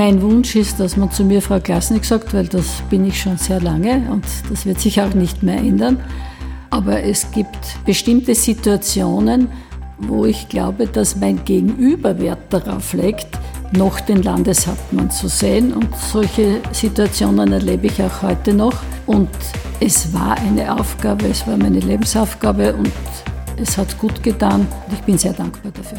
Mein Wunsch ist, dass man zu mir Frau Klasnik sagt, weil das bin ich schon sehr lange und das wird sich auch nicht mehr ändern. Aber es gibt bestimmte Situationen, wo ich glaube, dass mein Gegenüber Wert darauf legt, noch den Landeshauptmann zu sehen. Und solche Situationen erlebe ich auch heute noch. Und es war eine Aufgabe, es war meine Lebensaufgabe und es hat gut getan. Und ich bin sehr dankbar dafür.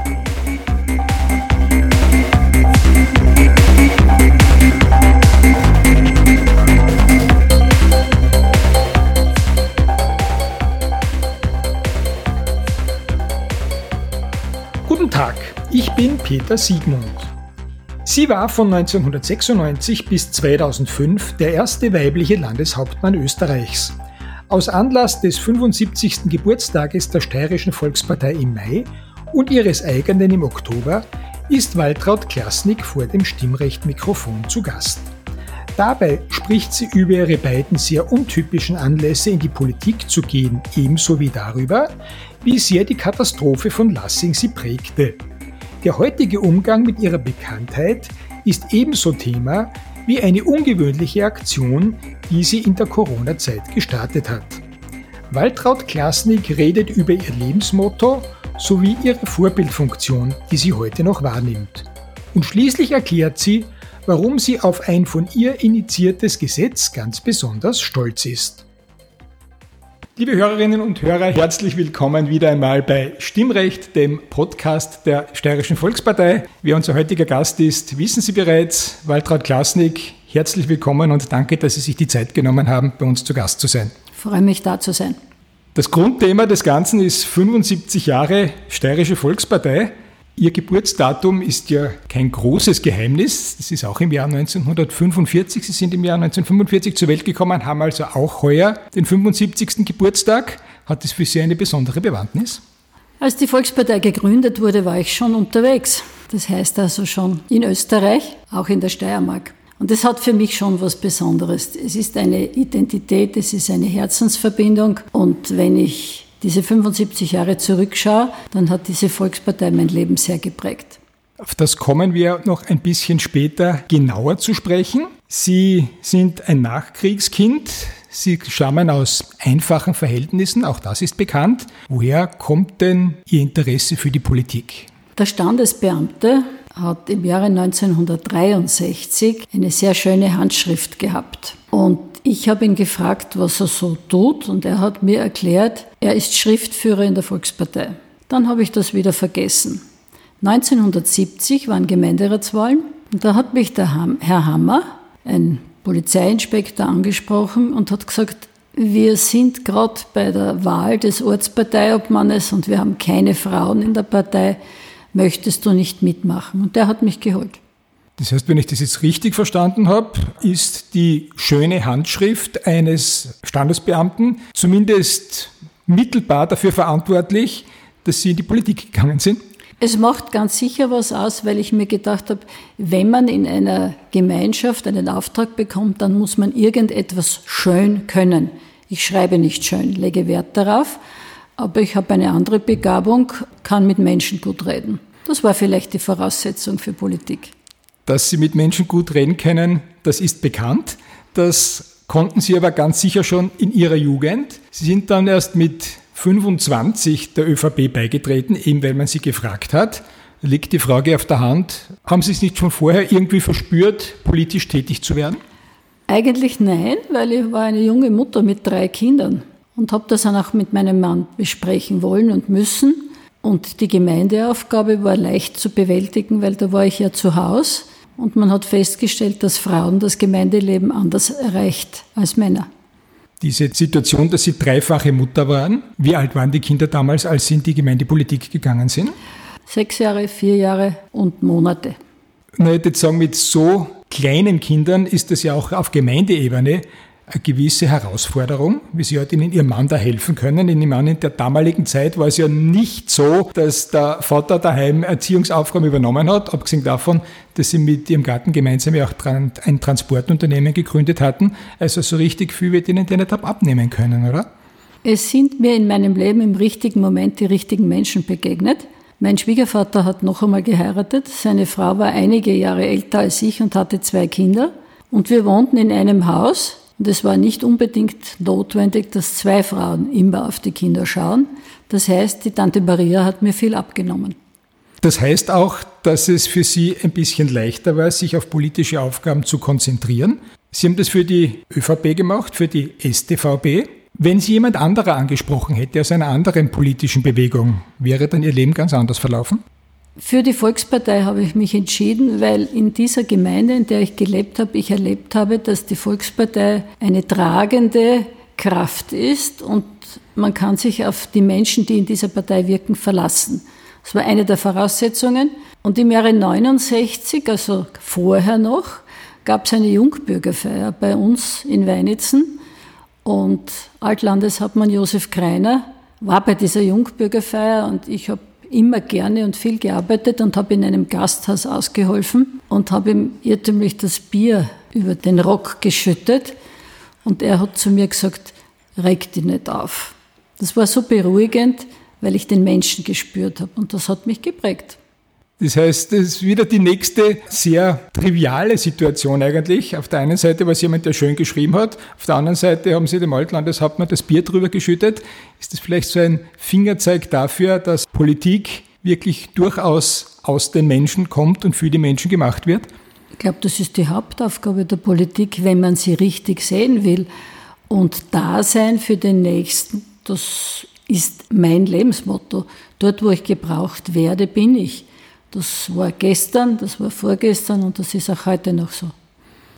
Peter Siegmund. Sie war von 1996 bis 2005 der erste weibliche Landeshauptmann Österreichs. Aus Anlass des 75. Geburtstages der Steirischen Volkspartei im Mai und ihres eigenen im Oktober ist Waltraud Klasnik vor dem Stimmrechtmikrofon zu Gast. Dabei spricht sie über ihre beiden sehr untypischen Anlässe in die Politik zu gehen, ebenso wie darüber, wie sehr die Katastrophe von Lassing sie prägte. Der heutige Umgang mit ihrer Bekanntheit ist ebenso Thema wie eine ungewöhnliche Aktion, die sie in der Corona-Zeit gestartet hat. Waltraud Klasnik redet über ihr Lebensmotto sowie ihre Vorbildfunktion, die sie heute noch wahrnimmt. Und schließlich erklärt sie, warum sie auf ein von ihr initiiertes Gesetz ganz besonders stolz ist. Liebe Hörerinnen und Hörer, herzlich willkommen wieder einmal bei Stimmrecht, dem Podcast der Steirischen Volkspartei. Wer unser heutiger Gast ist, wissen Sie bereits, Waltraud Klasnik. Herzlich willkommen und danke, dass Sie sich die Zeit genommen haben, bei uns zu Gast zu sein. Ich freue mich, da zu sein. Das Grundthema des Ganzen ist 75 Jahre Steirische Volkspartei. Ihr Geburtsdatum ist ja kein großes Geheimnis. Das ist auch im Jahr 1945. Sie sind im Jahr 1945 zur Welt gekommen, haben also auch heuer den 75. Geburtstag. Hat das für Sie eine besondere Bewandtnis? Als die Volkspartei gegründet wurde, war ich schon unterwegs. Das heißt also schon in Österreich, auch in der Steiermark. Und das hat für mich schon was Besonderes. Es ist eine Identität, es ist eine Herzensverbindung. Und wenn ich diese 75 Jahre zurückschaue, dann hat diese Volkspartei mein Leben sehr geprägt. Auf das kommen wir noch ein bisschen später genauer zu sprechen. Sie sind ein Nachkriegskind. Sie stammen aus einfachen Verhältnissen, auch das ist bekannt. Woher kommt denn Ihr Interesse für die Politik? Der Standesbeamte hat im Jahre 1963 eine sehr schöne Handschrift gehabt. Und ich habe ihn gefragt, was er so tut, und er hat mir erklärt, er ist Schriftführer in der Volkspartei. Dann habe ich das wieder vergessen. 1970 waren Gemeinderatswahlen und da hat mich der Herr Hammer, ein Polizeiinspektor, angesprochen und hat gesagt, wir sind gerade bei der Wahl des Ortsparteiobmannes und wir haben keine Frauen in der Partei. Möchtest du nicht mitmachen? Und der hat mich geholt. Das heißt, wenn ich das jetzt richtig verstanden habe, ist die schöne Handschrift eines Standesbeamten zumindest mittelbar dafür verantwortlich, dass Sie in die Politik gegangen sind? Es macht ganz sicher was aus, weil ich mir gedacht habe, wenn man in einer Gemeinschaft einen Auftrag bekommt, dann muss man irgendetwas schön können. Ich schreibe nicht schön, lege Wert darauf, aber ich habe eine andere Begabung, kann mit Menschen gut reden. Das war vielleicht die Voraussetzung für Politik. Dass Sie mit Menschen gut reden können, das ist bekannt. Das konnten Sie aber ganz sicher schon in Ihrer Jugend. Sie sind dann erst mit 25 der ÖVP beigetreten, eben weil man Sie gefragt hat. Liegt die Frage auf der Hand, haben Sie es nicht schon vorher irgendwie verspürt, politisch tätig zu werden? Eigentlich nein, weil ich war eine junge Mutter mit drei Kindern und habe das dann auch mit meinem Mann besprechen wollen und müssen. Und die Gemeindeaufgabe war leicht zu bewältigen, weil da war ich ja zu Hause und man hat festgestellt, dass Frauen das Gemeindeleben anders erreicht als Männer. Diese Situation, dass Sie dreifache Mutter waren, wie alt waren die Kinder damals, als Sie in die Gemeindepolitik gegangen sind? Sechs Jahre, vier Jahre und Monate. Na, ich würde sagen, mit so kleinen Kindern ist das ja auch auf Gemeindeebene eine gewisse Herausforderung, wie Sie halt Ihnen Ihrem Mann da helfen können. In, Mann in der damaligen Zeit war es ja nicht so, dass der Vater daheim Erziehungsaufgaben übernommen hat, abgesehen davon, dass Sie mit Ihrem Gatten gemeinsam ja auch ein Transportunternehmen gegründet hatten. Also so richtig viel wird Ihnen der nicht abnehmen können, oder? Es sind mir in meinem Leben im richtigen Moment die richtigen Menschen begegnet. Mein Schwiegervater hat noch einmal geheiratet. Seine Frau war einige Jahre älter als ich und hatte zwei Kinder. Und wir wohnten in einem Haus, und es war nicht unbedingt notwendig, dass zwei Frauen immer auf die Kinder schauen. Das heißt, die Tante Maria hat mir viel abgenommen. Das heißt auch, dass es für Sie ein bisschen leichter war, sich auf politische Aufgaben zu konzentrieren. Sie haben das für die ÖVP gemacht, für die STVP. Wenn Sie jemand anderer angesprochen hätte aus einer anderen politischen Bewegung, wäre dann Ihr Leben ganz anders verlaufen? Für die Volkspartei habe ich mich entschieden, weil in dieser Gemeinde, in der ich gelebt habe, ich erlebt habe, dass die Volkspartei eine tragende Kraft ist und man kann sich auf die Menschen, die in dieser Partei wirken, verlassen. Das war eine der Voraussetzungen. Und im Jahre 69, also vorher noch, gab es eine Jungbürgerfeier bei uns in Weinitzen. Und Altlandeshauptmann Josef Kreiner war bei dieser Jungbürgerfeier und ich habe immer gerne und viel gearbeitet und habe in einem Gasthaus ausgeholfen und habe ihm irrtümlich das Bier über den Rock geschüttet. Und er hat zu mir gesagt, reg dich nicht auf. Das war so beruhigend, weil ich den Menschen gespürt habe und das hat mich geprägt. Das heißt, das ist wieder die nächste sehr triviale Situation eigentlich. Auf der einen Seite war es jemand, der schön geschrieben hat, auf der anderen Seite haben sie dem Altlandeshauptmann das Bier drüber geschüttet. Ist das vielleicht so ein Fingerzeig dafür, dass Politik wirklich durchaus aus den Menschen kommt und für die Menschen gemacht wird? Ich glaube, das ist die Hauptaufgabe der Politik, wenn man sie richtig sehen will. Und Dasein für den Nächsten, das ist mein Lebensmotto. Dort, wo ich gebraucht werde, bin ich. Das war gestern, das war vorgestern und das ist auch heute noch so.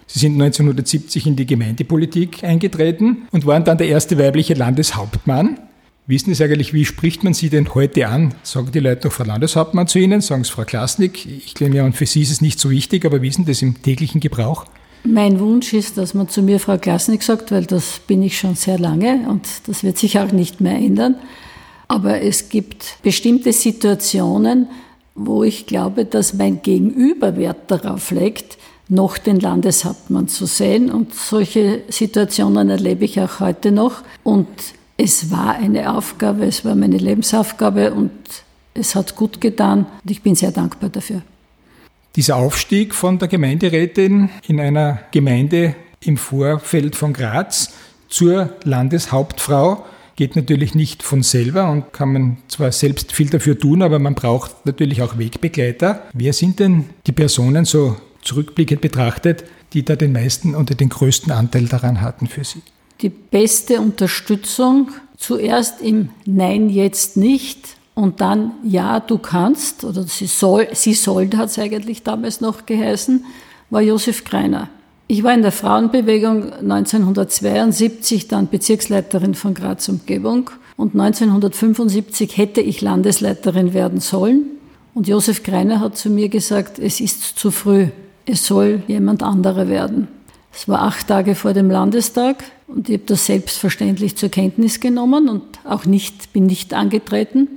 Sie sind 1970 in die Gemeindepolitik eingetreten und waren dann der erste weibliche Landeshauptmann. Wissen Sie eigentlich, wie spricht man Sie denn heute an? Sagen die Leute noch Frau Landeshauptmann zu Ihnen? Sagen es Frau Klasnik? Ich glaube ja, und für Sie ist es nicht so wichtig, aber denn das im täglichen Gebrauch? Mein Wunsch ist, dass man zu mir Frau Klasnik sagt, weil das bin ich schon sehr lange und das wird sich auch nicht mehr ändern. Aber es gibt bestimmte Situationen, wo ich glaube, dass mein Gegenüber Wert darauf legt, noch den Landeshauptmann zu sehen. Und solche Situationen erlebe ich auch heute noch. Und es war eine Aufgabe, es war meine Lebensaufgabe und es hat gut getan und ich bin sehr dankbar dafür. Dieser Aufstieg von der Gemeinderätin in einer Gemeinde im Vorfeld von Graz zur Landeshauptfrau geht natürlich nicht von selber und kann man zwar selbst viel dafür tun, aber man braucht natürlich auch Wegbegleiter. Wer sind denn die Personen so zurückblickend betrachtet, die da den meisten oder den größten Anteil daran hatten für Sie? Die beste Unterstützung zuerst im Nein, jetzt nicht und dann Ja, du kannst oder sie soll, sie sollte hat es eigentlich damals noch geheißen, war Josef Greiner. Ich war in der Frauenbewegung 1972 dann Bezirksleiterin von Graz Umgebung und 1975 hätte ich Landesleiterin werden sollen. Und Josef Greiner hat zu mir gesagt, es ist zu früh, es soll jemand anderer werden. Es war acht Tage vor dem Landestag und ich habe das selbstverständlich zur Kenntnis genommen und auch nicht, bin nicht angetreten.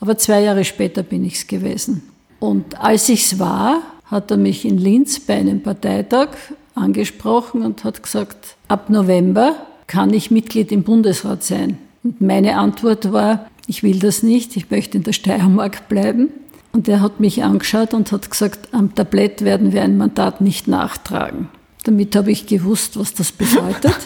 Aber zwei Jahre später bin ich es gewesen. Und als ich es war, hat er mich in Linz bei einem Parteitag angesprochen und hat gesagt, ab November kann ich Mitglied im Bundesrat sein. Und meine Antwort war, ich will das nicht, ich möchte in der Steiermark bleiben. Und er hat mich angeschaut und hat gesagt, am Tablett werden wir ein Mandat nicht nachtragen. Damit habe ich gewusst, was das bedeutet.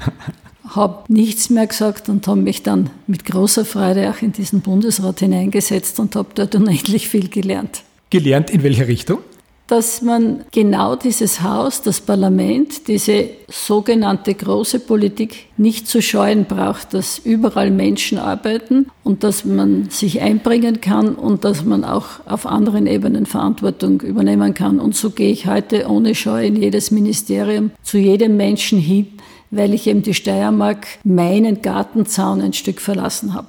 habe nichts mehr gesagt und habe mich dann mit großer Freude auch in diesen Bundesrat hineingesetzt und habe dort unendlich viel gelernt. Gelernt in welcher Richtung? Dass man genau dieses Haus, das Parlament, diese sogenannte große Politik nicht zu scheuen braucht, dass überall Menschen arbeiten und dass man sich einbringen kann und dass man auch auf anderen Ebenen Verantwortung übernehmen kann. Und so gehe ich heute ohne Scheu in jedes Ministerium zu jedem Menschen hin, weil ich eben die Steiermark meinen Gartenzaun ein Stück verlassen habe.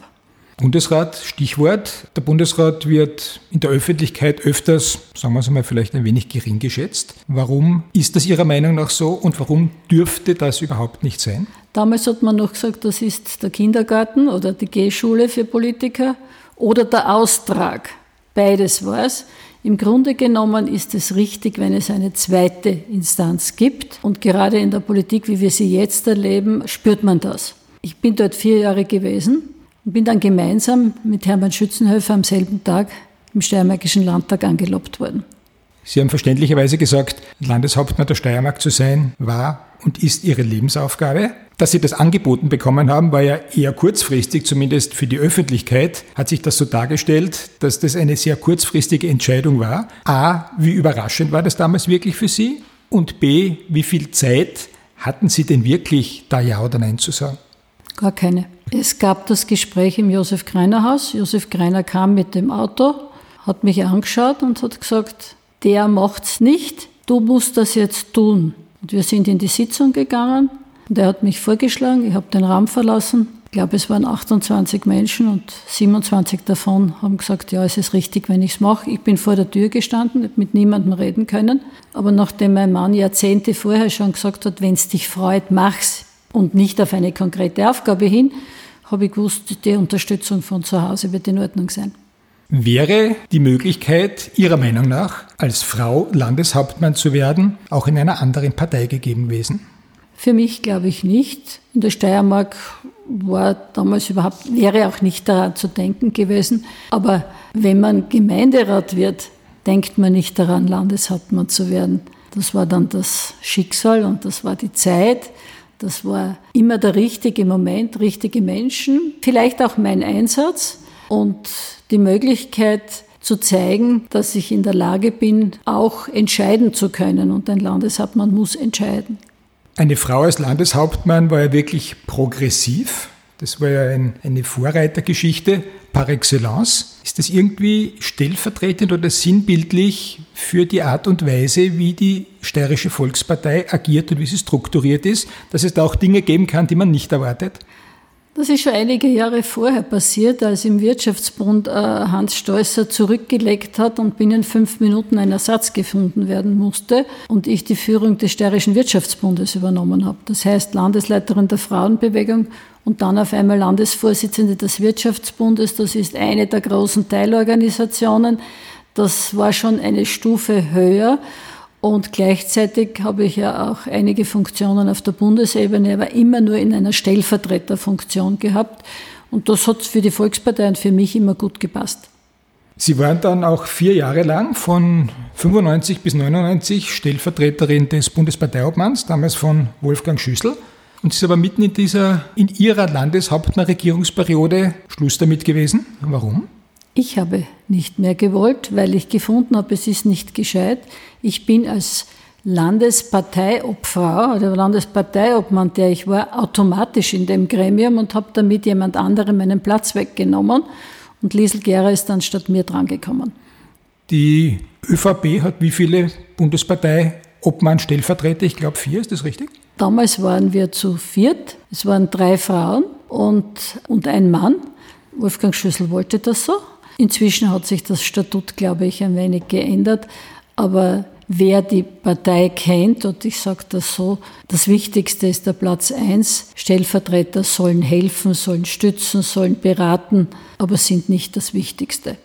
Bundesrat, Stichwort. Der Bundesrat wird in der Öffentlichkeit öfters, sagen wir es mal, vielleicht ein wenig gering geschätzt. Warum ist das Ihrer Meinung nach so und warum dürfte das überhaupt nicht sein? Damals hat man noch gesagt, das ist der Kindergarten oder die Gehschule für Politiker oder der Austrag. Beides war es. Im Grunde genommen ist es richtig, wenn es eine zweite Instanz gibt. Und gerade in der Politik, wie wir sie jetzt erleben, spürt man das. Ich bin dort vier Jahre gewesen und bin dann gemeinsam mit Hermann Schützenhöfer am selben Tag im Steiermärkischen Landtag angelobt worden. Sie haben verständlicherweise gesagt, Landeshauptmann der Steiermark zu sein, war und ist Ihre Lebensaufgabe. Dass Sie das angeboten bekommen haben, war ja eher kurzfristig, zumindest für die Öffentlichkeit hat sich das so dargestellt, dass das eine sehr kurzfristige Entscheidung war. A, wie überraschend war das damals wirklich für Sie? Und B, wie viel Zeit hatten Sie denn wirklich, da Ja oder Nein zu sagen? Gar keine. Es gab das Gespräch im Josef Greiner Haus. Josef Greiner kam mit dem Auto, hat mich angeschaut und hat gesagt, der macht's nicht, du musst das jetzt tun. Und wir sind in die Sitzung gegangen und er hat mich vorgeschlagen, ich habe den Raum verlassen. Ich glaube, es waren 28 Menschen und 27 davon haben gesagt, ja, es ist richtig, wenn ich es mache. Ich bin vor der Tür gestanden, habe mit niemandem reden können. Aber nachdem mein Mann Jahrzehnte vorher schon gesagt hat, wenn es dich freut, mach's und nicht auf eine konkrete Aufgabe hin, habe ich gewusst, die Unterstützung von zu Hause wird in Ordnung sein. Wäre die Möglichkeit Ihrer Meinung nach, als Frau Landeshauptmann zu werden, auch in einer anderen Partei gegeben gewesen? Für mich glaube ich nicht. In der Steiermark war damals überhaupt, wäre auch nicht daran zu denken gewesen. Aber wenn man Gemeinderat wird, denkt man nicht daran, Landeshauptmann zu werden. Das war dann das Schicksal und das war die Zeit. Das war immer der richtige Moment, richtige Menschen, vielleicht auch mein Einsatz und die Möglichkeit zu zeigen, dass ich in der Lage bin, auch entscheiden zu können. Und ein Landeshauptmann muss entscheiden. Eine Frau als Landeshauptmann war ja wirklich progressiv. Das war ja ein, eine Vorreitergeschichte par excellence. Ist das irgendwie stellvertretend oder sinnbildlich für die Art und Weise, wie die Steirische Volkspartei agiert und wie sie strukturiert ist, dass es da auch Dinge geben kann, die man nicht erwartet? Das ist schon einige Jahre vorher passiert, als im Wirtschaftsbund äh, Hans Stolzer zurückgelegt hat und binnen fünf Minuten ein Ersatz gefunden werden musste und ich die Führung des Steirischen Wirtschaftsbundes übernommen habe. Das heißt Landesleiterin der Frauenbewegung und dann auf einmal Landesvorsitzende des Wirtschaftsbundes. Das ist eine der großen Teilorganisationen. Das war schon eine Stufe höher. Und gleichzeitig habe ich ja auch einige Funktionen auf der Bundesebene, aber immer nur in einer Stellvertreterfunktion gehabt. Und das hat für die Volkspartei und für mich immer gut gepasst. Sie waren dann auch vier Jahre lang von 95 bis 99 Stellvertreterin des Bundesparteiobmanns, damals von Wolfgang Schüssel. Und es ist aber mitten in dieser, in Ihrer Landeshauptmann-Regierungsperiode Schluss damit gewesen. Warum? Ich habe nicht mehr gewollt, weil ich gefunden habe, es ist nicht gescheit. Ich bin als Landesparteiobfrau oder Landesparteiobmann, der ich war, automatisch in dem Gremium und habe damit jemand anderem meinen Platz weggenommen. Und Liesel Gera ist dann statt mir drangekommen. Die ÖVP hat wie viele Bundespartei-Obmann-Stellvertreter? Ich glaube vier, ist das richtig? Damals waren wir zu viert. Es waren drei Frauen und, und ein Mann. Wolfgang Schüssel wollte das so. Inzwischen hat sich das Statut, glaube ich, ein wenig geändert. Aber wer die Partei kennt, und ich sage das so, das Wichtigste ist der Platz eins. Stellvertreter sollen helfen, sollen stützen, sollen beraten, aber sind nicht das Wichtigste.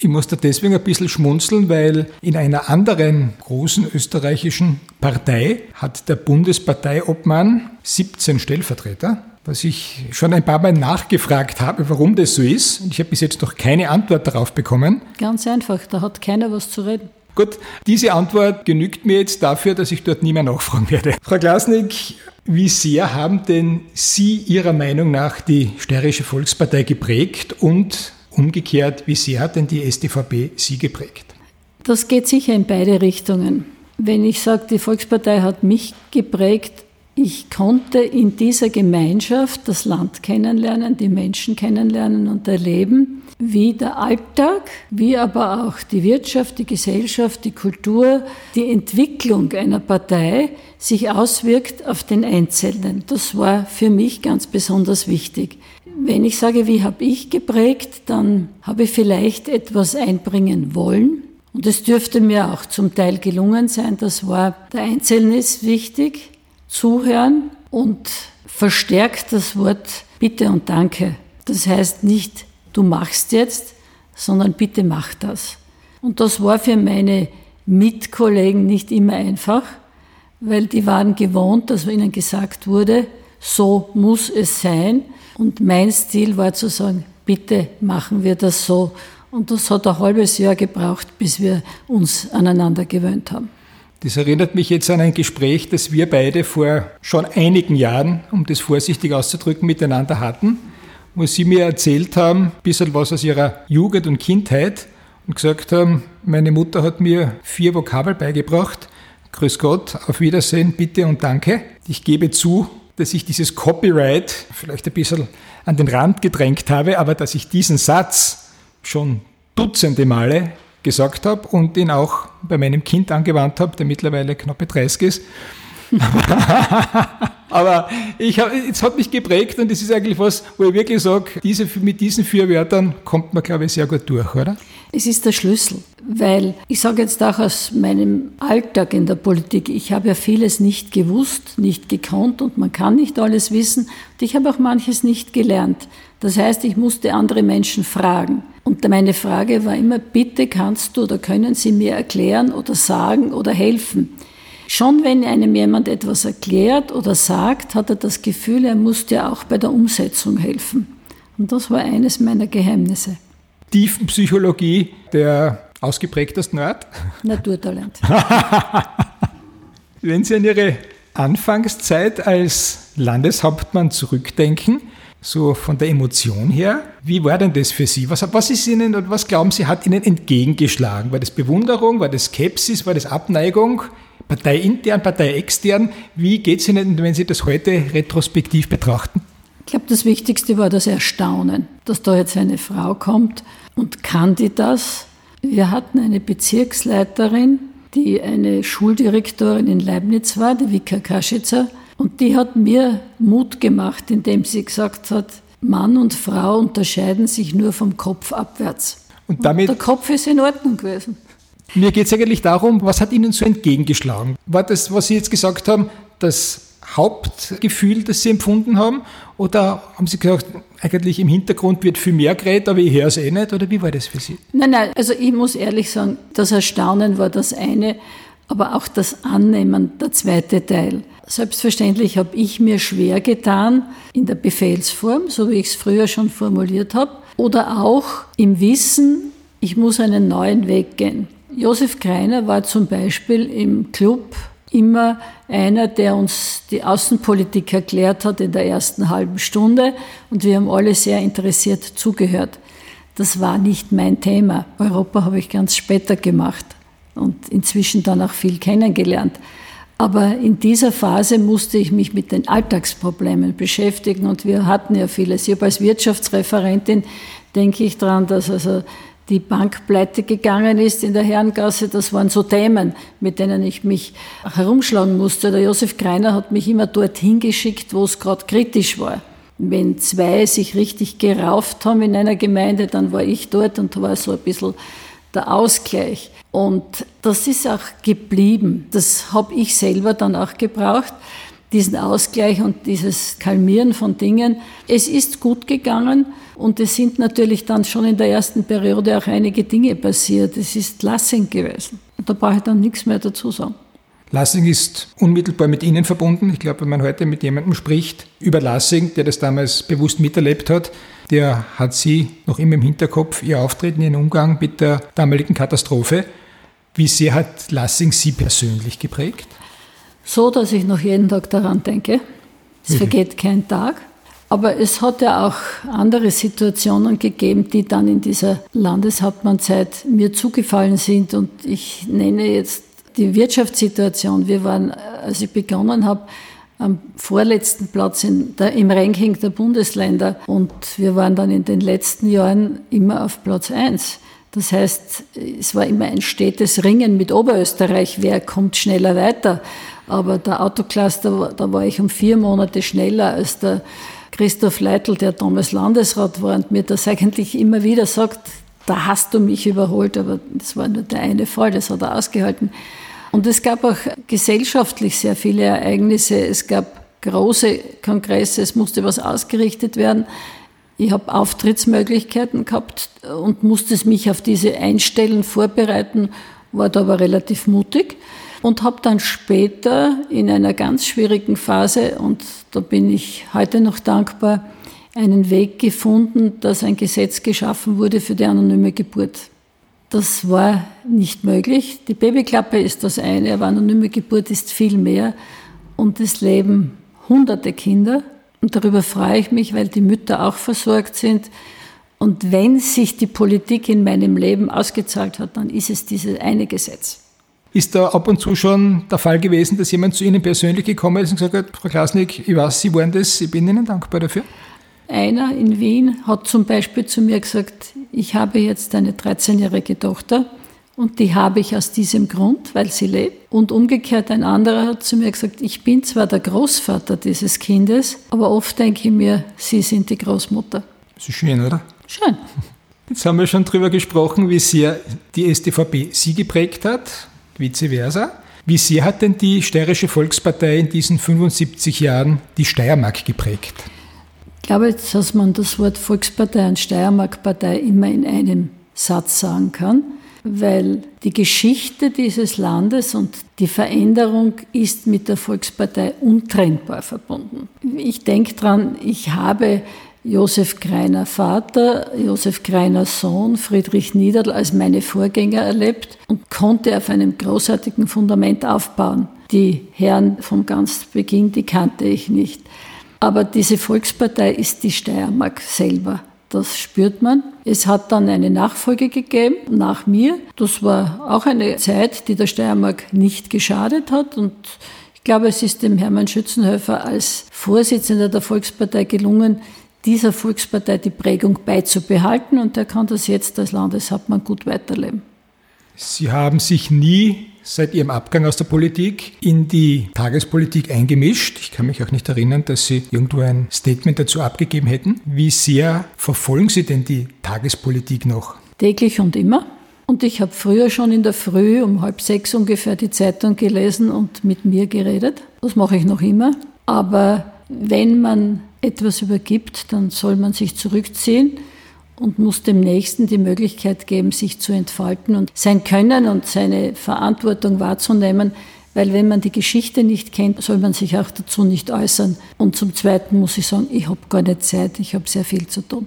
Ich musste deswegen ein bisschen schmunzeln, weil in einer anderen großen österreichischen Partei hat der Bundesparteiobmann 17 Stellvertreter was ich schon ein paar Mal nachgefragt habe, warum das so ist. Und ich habe bis jetzt noch keine Antwort darauf bekommen. Ganz einfach, da hat keiner was zu reden. Gut, diese Antwort genügt mir jetzt dafür, dass ich dort nie mehr nachfragen werde. Frau Glasnick, wie sehr haben denn Sie Ihrer Meinung nach die Steirische Volkspartei geprägt und umgekehrt, wie sehr hat denn die SDVP Sie geprägt? Das geht sicher in beide Richtungen. Wenn ich sage, die Volkspartei hat mich geprägt, ich konnte in dieser Gemeinschaft das Land kennenlernen, die Menschen kennenlernen und erleben, wie der Alltag, wie aber auch die Wirtschaft, die Gesellschaft, die Kultur, die Entwicklung einer Partei sich auswirkt auf den Einzelnen. Das war für mich ganz besonders wichtig. Wenn ich sage, wie habe ich geprägt, dann habe ich vielleicht etwas einbringen wollen. Und es dürfte mir auch zum Teil gelungen sein. Das war, der Einzelne ist wichtig, zuhören und verstärkt das Wort Bitte und Danke. Das heißt nicht, du machst jetzt, sondern bitte mach das. Und das war für meine Mitkollegen nicht immer einfach, weil die waren gewohnt, dass ihnen gesagt wurde, so muss es sein. Und mein Stil war zu sagen, bitte machen wir das so. Und das hat ein halbes Jahr gebraucht, bis wir uns aneinander gewöhnt haben. Das erinnert mich jetzt an ein Gespräch, das wir beide vor schon einigen Jahren, um das vorsichtig auszudrücken, miteinander hatten, wo Sie mir erzählt haben, ein bisschen was aus Ihrer Jugend und Kindheit und gesagt haben, meine Mutter hat mir vier Vokabel beigebracht. Grüß Gott, auf Wiedersehen, bitte und danke. Ich gebe zu, dass ich dieses Copyright vielleicht ein bisschen an den Rand gedrängt habe, aber dass ich diesen Satz schon dutzende Male gesagt habe und ihn auch bei meinem Kind angewandt habe, der mittlerweile knappe 30 ist. Aber ich hab, es hat mich geprägt und das ist eigentlich was, wo ich wirklich sage, diese, mit diesen vier Wörtern kommt man, glaube ich, sehr gut durch, oder? Es ist der Schlüssel, weil ich sage jetzt auch aus meinem Alltag in der Politik, ich habe ja vieles nicht gewusst, nicht gekonnt und man kann nicht alles wissen und ich habe auch manches nicht gelernt. Das heißt, ich musste andere Menschen fragen. Und meine Frage war immer, bitte kannst du oder können Sie mir erklären oder sagen oder helfen. Schon wenn einem jemand etwas erklärt oder sagt, hat er das Gefühl, er muss dir auch bei der Umsetzung helfen. Und das war eines meiner Geheimnisse. Tiefenpsychologie der ausgeprägteste Nerd? Naturtalent. wenn Sie an Ihre Anfangszeit als Landeshauptmann zurückdenken, so von der Emotion her. Wie war denn das für Sie? Was, was ist Ihnen was glauben Sie, hat Ihnen entgegengeschlagen? War das Bewunderung? War das Skepsis? War das Abneigung? Parteiintern, parteiextern? Wie geht es Ihnen, wenn Sie das heute retrospektiv betrachten? Ich glaube, das Wichtigste war das Erstaunen, dass da jetzt eine Frau kommt und kann die das? Wir hatten eine Bezirksleiterin, die eine Schuldirektorin in Leibniz war, die Vika Kaschitzer, und die hat mir Mut gemacht, indem sie gesagt hat, Mann und Frau unterscheiden sich nur vom Kopf abwärts. Und, damit, und der Kopf ist in Ordnung gewesen. Mir geht es eigentlich darum, was hat Ihnen so entgegengeschlagen? War das, was Sie jetzt gesagt haben, das Hauptgefühl, das Sie empfunden haben? Oder haben Sie gesagt, eigentlich im Hintergrund wird viel mehr geredet, aber ich höre es eh nicht? Oder wie war das für Sie? Nein, nein, also ich muss ehrlich sagen, das Erstaunen war das eine, aber auch das Annehmen der zweite Teil. Selbstverständlich habe ich mir schwer getan in der Befehlsform, so wie ich es früher schon formuliert habe, oder auch im Wissen, ich muss einen neuen Weg gehen. Josef Kreiner war zum Beispiel im Club immer einer, der uns die Außenpolitik erklärt hat in der ersten halben Stunde und wir haben alle sehr interessiert zugehört. Das war nicht mein Thema. Europa habe ich ganz später gemacht und inzwischen dann auch viel kennengelernt. Aber in dieser Phase musste ich mich mit den Alltagsproblemen beschäftigen und wir hatten ja vieles. Ich habe als Wirtschaftsreferentin denke ich daran, dass also die Bank pleite gegangen ist in der Herrengasse. Das waren so Themen, mit denen ich mich herumschlagen musste. Der Josef Greiner hat mich immer dorthin geschickt, wo es gerade kritisch war. Wenn zwei sich richtig gerauft haben in einer Gemeinde, dann war ich dort und war so ein bisschen der Ausgleich. Und das ist auch geblieben. Das habe ich selber dann auch gebraucht, diesen Ausgleich und dieses Kalmieren von Dingen. Es ist gut gegangen und es sind natürlich dann schon in der ersten Periode auch einige Dinge passiert. Es ist Lassing gewesen. Und da brauche ich dann nichts mehr dazu sagen. Lassing ist unmittelbar mit Ihnen verbunden. Ich glaube, wenn man heute mit jemandem spricht über Lassing, der das damals bewusst miterlebt hat, der hat Sie noch immer im Hinterkopf, Ihr Auftreten, Ihren Umgang mit der damaligen Katastrophe. Wie sehr hat Lassing Sie persönlich geprägt? So, dass ich noch jeden Tag daran denke. Es mhm. vergeht kein Tag. Aber es hat ja auch andere Situationen gegeben, die dann in dieser Landeshauptmannzeit mir zugefallen sind. Und ich nenne jetzt die Wirtschaftssituation. Wir waren, als ich begonnen habe, am vorletzten Platz der, im Ranking der Bundesländer und wir waren dann in den letzten Jahren immer auf Platz eins. Das heißt, es war immer ein stetes Ringen mit Oberösterreich, wer kommt schneller weiter. Aber der Autocluster, da war ich um vier Monate schneller als der Christoph Leitl, der damals Landesrat war und mir das eigentlich immer wieder sagt, da hast du mich überholt, aber das war nur der eine Fall, das hat er ausgehalten. Und es gab auch gesellschaftlich sehr viele Ereignisse. Es gab große Kongresse, es musste was ausgerichtet werden. Ich habe Auftrittsmöglichkeiten gehabt und musste mich auf diese einstellen, vorbereiten, war da aber relativ mutig und habe dann später in einer ganz schwierigen Phase, und da bin ich heute noch dankbar, einen Weg gefunden, dass ein Gesetz geschaffen wurde für die anonyme Geburt. Das war nicht möglich. Die Babyklappe ist das eine, aber anonyme Geburt ist viel mehr. Und es leben hunderte Kinder. Und darüber freue ich mich, weil die Mütter auch versorgt sind. Und wenn sich die Politik in meinem Leben ausgezahlt hat, dann ist es dieses eine Gesetz. Ist da ab und zu schon der Fall gewesen, dass jemand zu Ihnen persönlich gekommen ist und gesagt hat, Frau Klasnik, ich weiß, Sie waren das, ich bin Ihnen dankbar dafür? Einer in Wien hat zum Beispiel zu mir gesagt, ich habe jetzt eine 13-jährige Tochter und die habe ich aus diesem Grund, weil sie lebt. Und umgekehrt ein anderer hat zu mir gesagt, ich bin zwar der Großvater dieses Kindes, aber oft denke ich mir, Sie sind die Großmutter. Das ist schön, oder? Schön. Jetzt haben wir schon darüber gesprochen, wie sehr die SDVP Sie geprägt hat, vice versa. Wie sehr hat denn die Steirische Volkspartei in diesen 75 Jahren die Steiermark geprägt? Glaube, dass man das Wort Volkspartei und Steiermarkpartei immer in einem Satz sagen kann, weil die Geschichte dieses Landes und die Veränderung ist mit der Volkspartei untrennbar verbunden. Ich denke dran, ich habe Josef Greiner Vater, Josef Greiner Sohn, Friedrich Niederl als meine Vorgänger erlebt und konnte auf einem großartigen Fundament aufbauen. Die Herren vom ganz Beginn, die kannte ich nicht. Aber diese Volkspartei ist die Steiermark selber. Das spürt man. Es hat dann eine Nachfolge gegeben nach mir. Das war auch eine Zeit, die der Steiermark nicht geschadet hat. Und ich glaube, es ist dem Hermann Schützenhöfer als Vorsitzender der Volkspartei gelungen, dieser Volkspartei die Prägung beizubehalten. Und er kann das jetzt als Landeshauptmann gut weiterleben. Sie haben sich nie seit Ihrem Abgang aus der Politik in die Tagespolitik eingemischt. Ich kann mich auch nicht erinnern, dass Sie irgendwo ein Statement dazu abgegeben hätten. Wie sehr verfolgen Sie denn die Tagespolitik noch? Täglich und immer. Und ich habe früher schon in der Früh um halb sechs ungefähr die Zeitung gelesen und mit mir geredet. Das mache ich noch immer. Aber wenn man etwas übergibt, dann soll man sich zurückziehen und muss dem Nächsten die Möglichkeit geben, sich zu entfalten und sein Können und seine Verantwortung wahrzunehmen. Weil wenn man die Geschichte nicht kennt, soll man sich auch dazu nicht äußern. Und zum Zweiten muss ich sagen, ich habe gar nicht Zeit, ich habe sehr viel zu tun.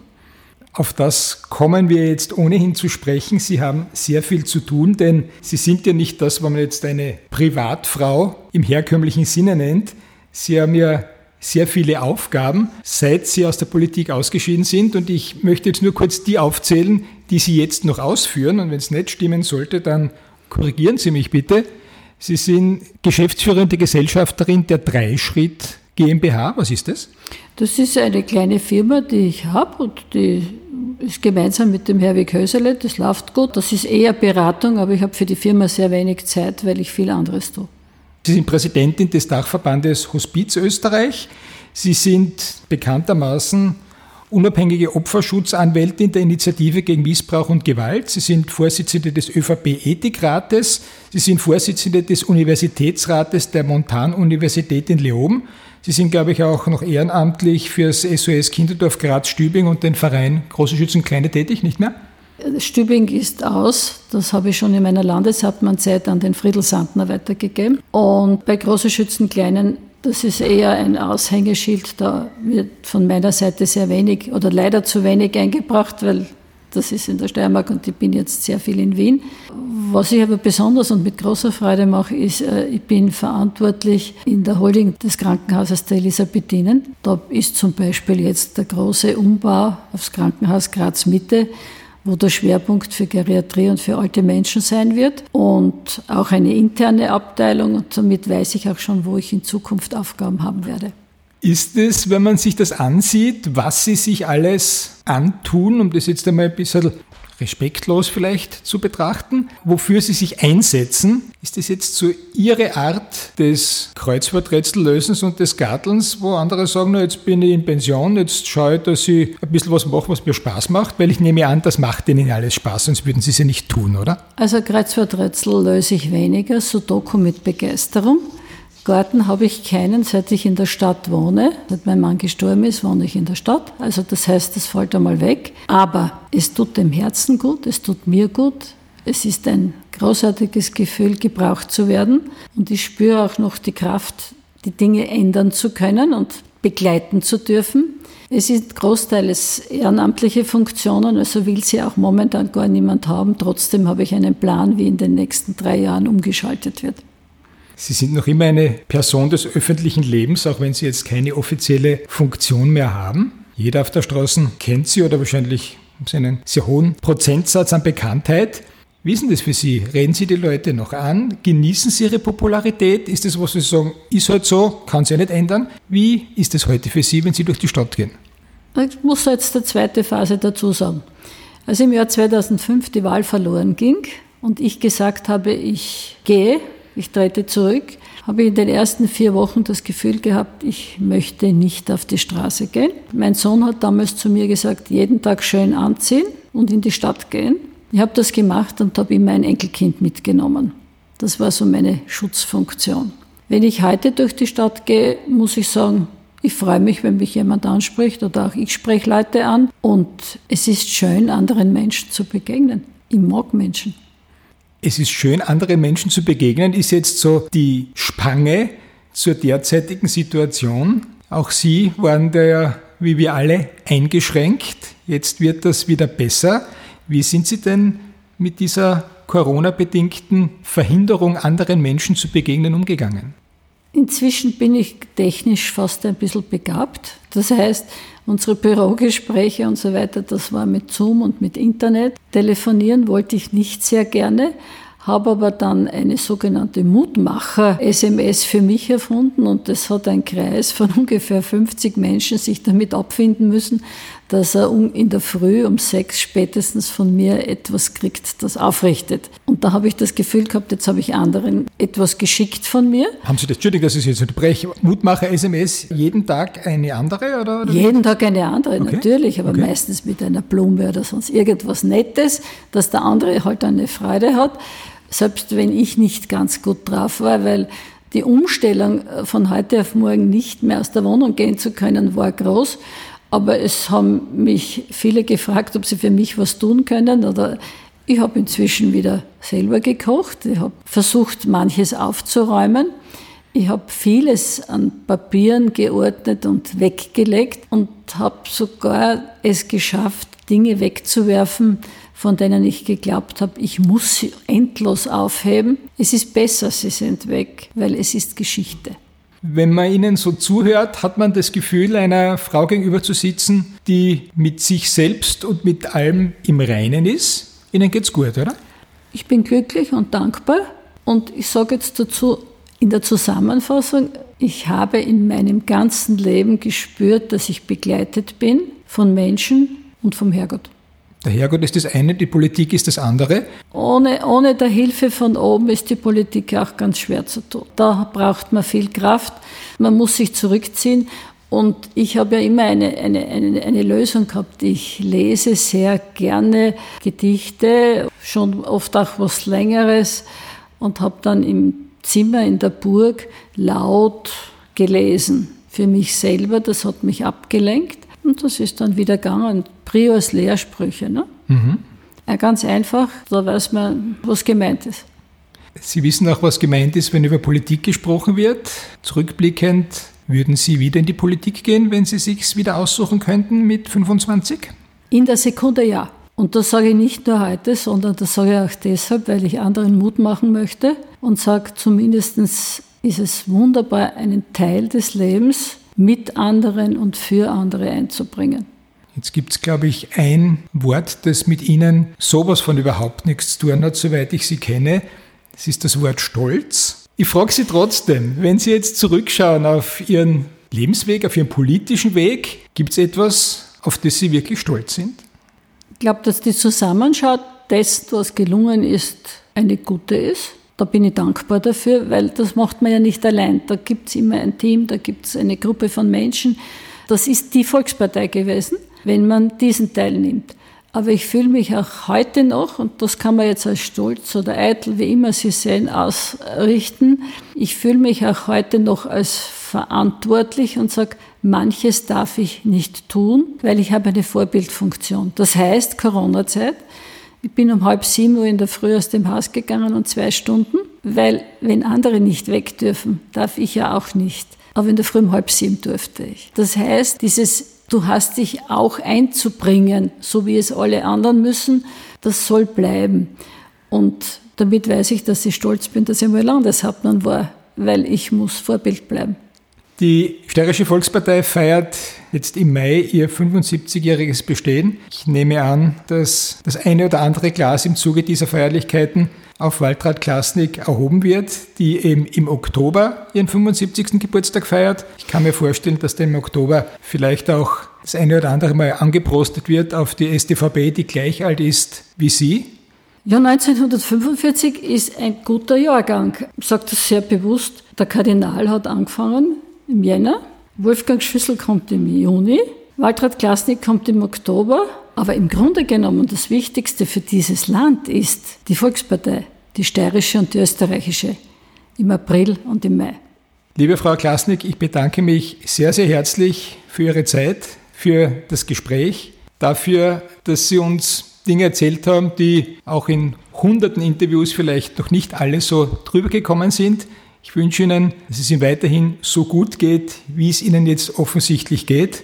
Auf das kommen wir jetzt ohnehin zu sprechen. Sie haben sehr viel zu tun, denn Sie sind ja nicht das, was man jetzt eine Privatfrau im herkömmlichen Sinne nennt. Sie haben ja sehr viele Aufgaben, seit Sie aus der Politik ausgeschieden sind. Und ich möchte jetzt nur kurz die aufzählen, die Sie jetzt noch ausführen. Und wenn es nicht stimmen sollte, dann korrigieren Sie mich bitte. Sie sind geschäftsführende Gesellschafterin der Dreischritt GmbH. Was ist das? Das ist eine kleine Firma, die ich habe und die ist gemeinsam mit dem Herwig Hösele. Das läuft gut. Das ist eher Beratung, aber ich habe für die Firma sehr wenig Zeit, weil ich viel anderes tue. Sie sind Präsidentin des Dachverbandes Hospiz Österreich. Sie sind bekanntermaßen unabhängige Opferschutzanwältin der Initiative gegen Missbrauch und Gewalt. Sie sind Vorsitzende des ÖVP-Ethikrates. Sie sind Vorsitzende des Universitätsrates der Montan-Universität in Leoben. Sie sind, glaube ich, auch noch ehrenamtlich fürs SOS Kinderdorf Graz-Stübing und den Verein Große Schützen Kleine tätig, nicht mehr? Stübing ist aus. Das habe ich schon in meiner Landeshauptmannzeit an den Friedel Sandner weitergegeben. Und bei Große Schützen Kleinen, das ist eher ein Aushängeschild. Da wird von meiner Seite sehr wenig oder leider zu wenig eingebracht, weil das ist in der Steiermark und ich bin jetzt sehr viel in Wien. Was ich aber besonders und mit großer Freude mache, ist, äh, ich bin verantwortlich in der Holding des Krankenhauses der Elisabethinen. Da ist zum Beispiel jetzt der große Umbau aufs Krankenhaus Graz Mitte wo der Schwerpunkt für Geriatrie und für alte Menschen sein wird und auch eine interne Abteilung und somit weiß ich auch schon, wo ich in Zukunft Aufgaben haben werde. Ist es, wenn man sich das ansieht, was Sie sich alles antun, um das jetzt einmal ein bisschen respektlos vielleicht zu betrachten. Wofür Sie sich einsetzen, ist das jetzt so Ihre Art des Kreuzworträtsellösens und des Gartelns, wo andere sagen, na, jetzt bin ich in Pension, jetzt schaue ich, dass ich ein bisschen was mache, was mir Spaß macht, weil ich nehme an, das macht Ihnen alles Spaß, sonst würden Sie es ja nicht tun, oder? Also Kreuzworträtsel löse ich weniger, Sudoku mit Begeisterung. Garten habe ich keinen, seit ich in der Stadt wohne. Seit mein Mann gestorben ist, wohne ich in der Stadt. Also das heißt, es fällt einmal weg. Aber es tut dem Herzen gut, es tut mir gut. Es ist ein großartiges Gefühl, gebraucht zu werden. Und ich spüre auch noch die Kraft, die Dinge ändern zu können und begleiten zu dürfen. Es sind großteils ehrenamtliche Funktionen, also will sie auch momentan gar niemand haben. Trotzdem habe ich einen Plan, wie in den nächsten drei Jahren umgeschaltet wird. Sie sind noch immer eine Person des öffentlichen Lebens, auch wenn Sie jetzt keine offizielle Funktion mehr haben. Jeder auf der Straße kennt Sie oder wahrscheinlich haben Sie einen sehr hohen Prozentsatz an Bekanntheit. Wie ist denn das für Sie? Reden Sie die Leute noch an? Genießen Sie Ihre Popularität? Ist das, was Sie sagen, ist halt so, kann sich ja nicht ändern? Wie ist es heute für Sie, wenn Sie durch die Stadt gehen? Ich muss jetzt die zweite Phase dazu sagen. Als im Jahr 2005 die Wahl verloren ging und ich gesagt habe, ich gehe, ich trete zurück, habe ich in den ersten vier Wochen das Gefühl gehabt, ich möchte nicht auf die Straße gehen. Mein Sohn hat damals zu mir gesagt, jeden Tag schön anziehen und in die Stadt gehen. Ich habe das gemacht und habe immer ein Enkelkind mitgenommen. Das war so meine Schutzfunktion. Wenn ich heute durch die Stadt gehe, muss ich sagen, ich freue mich, wenn mich jemand anspricht oder auch ich spreche Leute an. Und es ist schön, anderen Menschen zu begegnen. Ich mag Menschen. Es ist schön, anderen Menschen zu begegnen, ist jetzt so die Spange zur derzeitigen Situation. Auch Sie waren da ja, wie wir alle, eingeschränkt. Jetzt wird das wieder besser. Wie sind Sie denn mit dieser Corona-bedingten Verhinderung, anderen Menschen zu begegnen, umgegangen? Inzwischen bin ich technisch fast ein bisschen begabt. Das heißt, unsere Bürogespräche und so weiter, das war mit Zoom und mit Internet. Telefonieren wollte ich nicht sehr gerne, habe aber dann eine sogenannte Mutmacher-SMS für mich erfunden und das hat ein Kreis von ungefähr 50 Menschen sich damit abfinden müssen, dass er in der Früh um sechs spätestens von mir etwas kriegt, das aufrichtet. Und da habe ich das Gefühl gehabt, jetzt habe ich anderen etwas geschickt von mir. Haben Sie das, Entschuldigung, dass ich jetzt unterbreche, Mutmacher-SMS jeden Tag eine andere? Oder, oder jeden Tag eine andere, okay. natürlich, aber okay. meistens mit einer Blume oder sonst irgendwas Nettes, dass der andere halt eine Freude hat. Selbst wenn ich nicht ganz gut drauf war, weil die Umstellung von heute auf morgen nicht mehr aus der Wohnung gehen zu können, war groß. Aber es haben mich viele gefragt, ob sie für mich was tun können. Oder ich habe inzwischen wieder selber gekocht. Ich habe versucht, manches aufzuräumen. Ich habe vieles an Papieren geordnet und weggelegt und habe sogar es geschafft, Dinge wegzuwerfen, von denen ich geglaubt habe, ich muss sie endlos aufheben. Es ist besser, sie sind weg, weil es ist Geschichte. Wenn man ihnen so zuhört, hat man das Gefühl, einer Frau gegenüber zu sitzen, die mit sich selbst und mit allem im Reinen ist. Ihnen geht's gut, oder? Ich bin glücklich und dankbar. Und ich sage jetzt dazu in der Zusammenfassung, ich habe in meinem ganzen Leben gespürt, dass ich begleitet bin von Menschen und vom Herrgott. Der Herrgott ist das eine, die Politik ist das andere. Ohne, ohne der Hilfe von oben ist die Politik auch ganz schwer zu tun. Da braucht man viel Kraft, man muss sich zurückziehen. Und ich habe ja immer eine, eine, eine, eine Lösung gehabt. Ich lese sehr gerne Gedichte, schon oft auch was Längeres und habe dann im Zimmer in der Burg laut gelesen. Für mich selber, das hat mich abgelenkt. Und das ist dann wieder gegangen. Priors Lehrsprüche. Ne? Mhm. Ganz einfach, da weiß man, was gemeint ist. Sie wissen auch, was gemeint ist, wenn über Politik gesprochen wird. Zurückblickend, würden Sie wieder in die Politik gehen, wenn Sie sich wieder aussuchen könnten mit 25? In der Sekunde ja. Und das sage ich nicht nur heute, sondern das sage ich auch deshalb, weil ich anderen Mut machen möchte und sage, zumindest ist es wunderbar, einen Teil des Lebens mit anderen und für andere einzubringen. Jetzt gibt es, glaube ich, ein Wort, das mit Ihnen sowas von überhaupt nichts zu tun hat, soweit ich Sie kenne. Das ist das Wort Stolz. Ich frage Sie trotzdem, wenn Sie jetzt zurückschauen auf Ihren Lebensweg, auf Ihren politischen Weg, gibt es etwas, auf das Sie wirklich stolz sind? glaube, dass die Zusammenschau dessen, was gelungen ist, eine gute ist. Da bin ich dankbar dafür, weil das macht man ja nicht allein. Da gibt es immer ein Team, da gibt es eine Gruppe von Menschen. Das ist die Volkspartei gewesen, wenn man diesen Teil nimmt. Aber ich fühle mich auch heute noch, und das kann man jetzt als Stolz oder Eitel, wie immer Sie sehen, ausrichten, ich fühle mich auch heute noch als verantwortlich und sage, manches darf ich nicht tun, weil ich habe eine Vorbildfunktion. Das heißt, Corona-Zeit, ich bin um halb sieben Uhr in der Früh aus dem Haus gegangen und zwei Stunden, weil wenn andere nicht weg dürfen, darf ich ja auch nicht. Aber in der Früh um halb sieben durfte ich. Das heißt, dieses du hast dich auch einzubringen, so wie es alle anderen müssen, das soll bleiben. Und damit weiß ich, dass ich stolz bin, dass ich mal Landeshauptmann war, weil ich muss Vorbild bleiben. Die Steirische Volkspartei feiert jetzt im Mai ihr 75-jähriges Bestehen. Ich nehme an, dass das eine oder andere Glas im Zuge dieser Feierlichkeiten auf Waltraud Klasnik erhoben wird, die eben im Oktober ihren 75. Geburtstag feiert. Ich kann mir vorstellen, dass dann im Oktober vielleicht auch das eine oder andere Mal angeprostet wird auf die STVB, die gleich alt ist wie Sie. Ja, 1945 ist ein guter Jahrgang. Ich sage das sehr bewusst. Der Kardinal hat angefangen im Jänner, Wolfgang Schüssel kommt im Juni, Waltraud Klasnik kommt im Oktober. Aber im Grunde genommen das Wichtigste für dieses Land ist die Volkspartei, die steirische und die österreichische, im April und im Mai. Liebe Frau Klasnik, ich bedanke mich sehr, sehr herzlich für Ihre Zeit, für das Gespräch, dafür, dass Sie uns Dinge erzählt haben, die auch in hunderten Interviews vielleicht noch nicht alle so drüber gekommen sind. Ich wünsche Ihnen, dass es Ihnen weiterhin so gut geht, wie es Ihnen jetzt offensichtlich geht.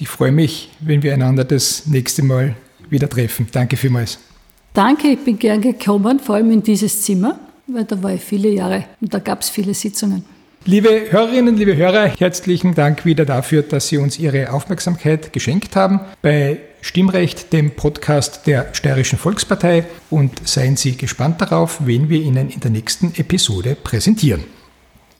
Ich freue mich, wenn wir einander das nächste Mal wieder treffen. Danke vielmals. Danke, ich bin gern gekommen, vor allem in dieses Zimmer, weil da war ich viele Jahre und da gab es viele Sitzungen. Liebe Hörerinnen, liebe Hörer, herzlichen Dank wieder dafür, dass Sie uns Ihre Aufmerksamkeit geschenkt haben bei Stimmrecht, dem Podcast der Steirischen Volkspartei und seien Sie gespannt darauf, wen wir Ihnen in der nächsten Episode präsentieren.